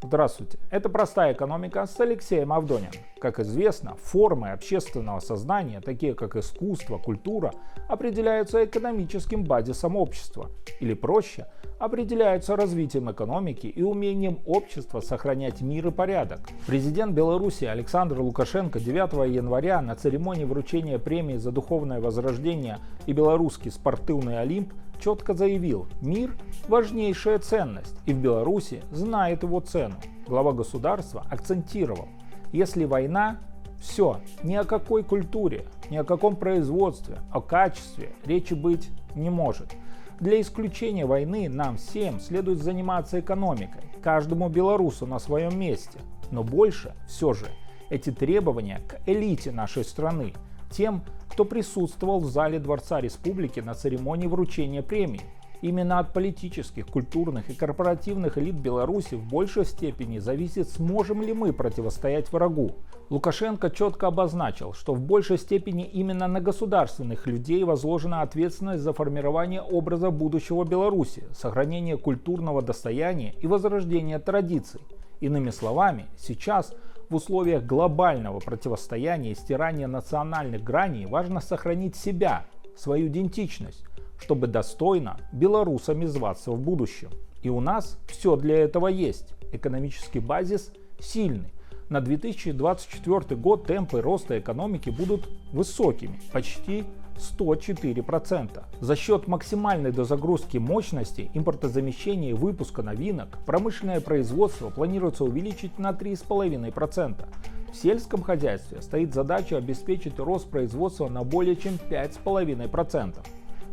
Здравствуйте, это «Простая экономика» с Алексеем Авдониным. Как известно, формы общественного сознания, такие как искусство, культура, определяются экономическим базисом общества. Или проще, определяются развитием экономики и умением общества сохранять мир и порядок. Президент Беларуси Александр Лукашенко 9 января на церемонии вручения премии за духовное возрождение и белорусский спортивный Олимп четко заявил, мир – важнейшая ценность, и в Беларуси знает его цену. Глава государства акцентировал, если война, все, ни о какой культуре, ни о каком производстве, о качестве речи быть не может. Для исключения войны нам всем следует заниматься экономикой, каждому белорусу на своем месте. Но больше все же эти требования к элите нашей страны, тем, кто присутствовал в зале Дворца Республики на церемонии вручения премии. Именно от политических, культурных и корпоративных элит Беларуси в большей степени зависит, сможем ли мы противостоять врагу. Лукашенко четко обозначил, что в большей степени именно на государственных людей возложена ответственность за формирование образа будущего Беларуси, сохранение культурного достояния и возрождение традиций. Иными словами, сейчас в условиях глобального противостояния и стирания национальных граней важно сохранить себя, свою идентичность, чтобы достойно белорусами зваться в будущем. И у нас все для этого есть. Экономический базис сильный. На 2024 год темпы роста экономики будут высокими, почти 104%. За счет максимальной дозагрузки мощности, импортозамещения и выпуска новинок, промышленное производство планируется увеличить на 3,5%. В сельском хозяйстве стоит задача обеспечить рост производства на более чем 5,5%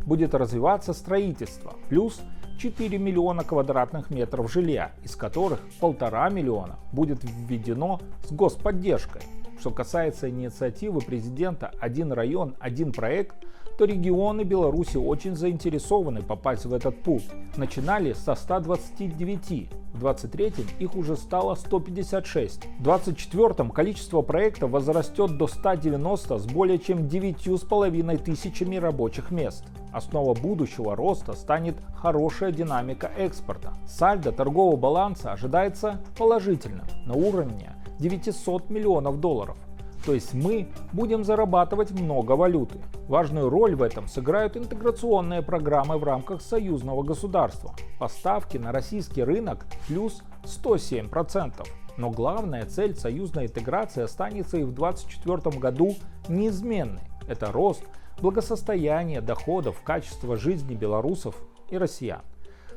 будет развиваться строительство, плюс 4 миллиона квадратных метров жилья, из которых полтора миллиона будет введено с господдержкой. Что касается инициативы президента «Один район, один проект», то регионы Беларуси очень заинтересованы попасть в этот пул. Начинали со 129, в 23-м их уже стало 156. В 24-м количество проектов возрастет до 190 с более чем 9,5 тысячами рабочих мест. Основа будущего роста станет хорошая динамика экспорта. Сальдо торгового баланса ожидается положительным на уровне 900 миллионов долларов. То есть мы будем зарабатывать много валюты. Важную роль в этом сыграют интеграционные программы в рамках союзного государства. Поставки на российский рынок плюс 107%. Но главная цель союзной интеграции останется и в 2024 году неизменной. Это рост благосостояния, доходов, качества жизни белорусов и россиян.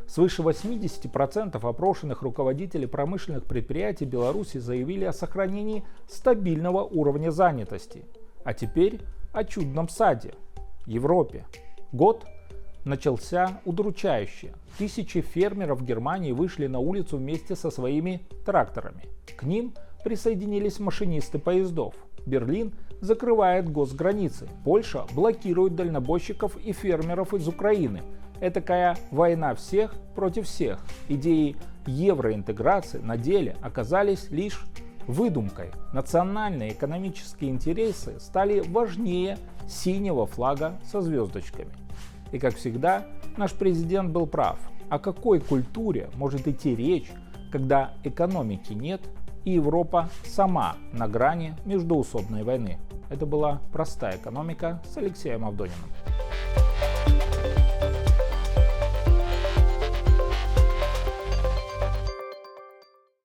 Свыше 80% опрошенных руководителей промышленных предприятий Беларуси заявили о сохранении стабильного уровня занятости. А теперь о чудном саде – Европе. Год начался удручающе. Тысячи фермеров Германии вышли на улицу вместе со своими тракторами. К ним присоединились машинисты поездов. Берлин закрывает госграницы. Польша блокирует дальнобойщиков и фермеров из Украины – Этакая война всех против всех. Идеи евроинтеграции на деле оказались лишь выдумкой. Национальные экономические интересы стали важнее синего флага со звездочками. И как всегда, наш президент был прав. О какой культуре может идти речь, когда экономики нет и Европа сама на грани междуусобной войны? Это была «Простая экономика» с Алексеем Авдониным.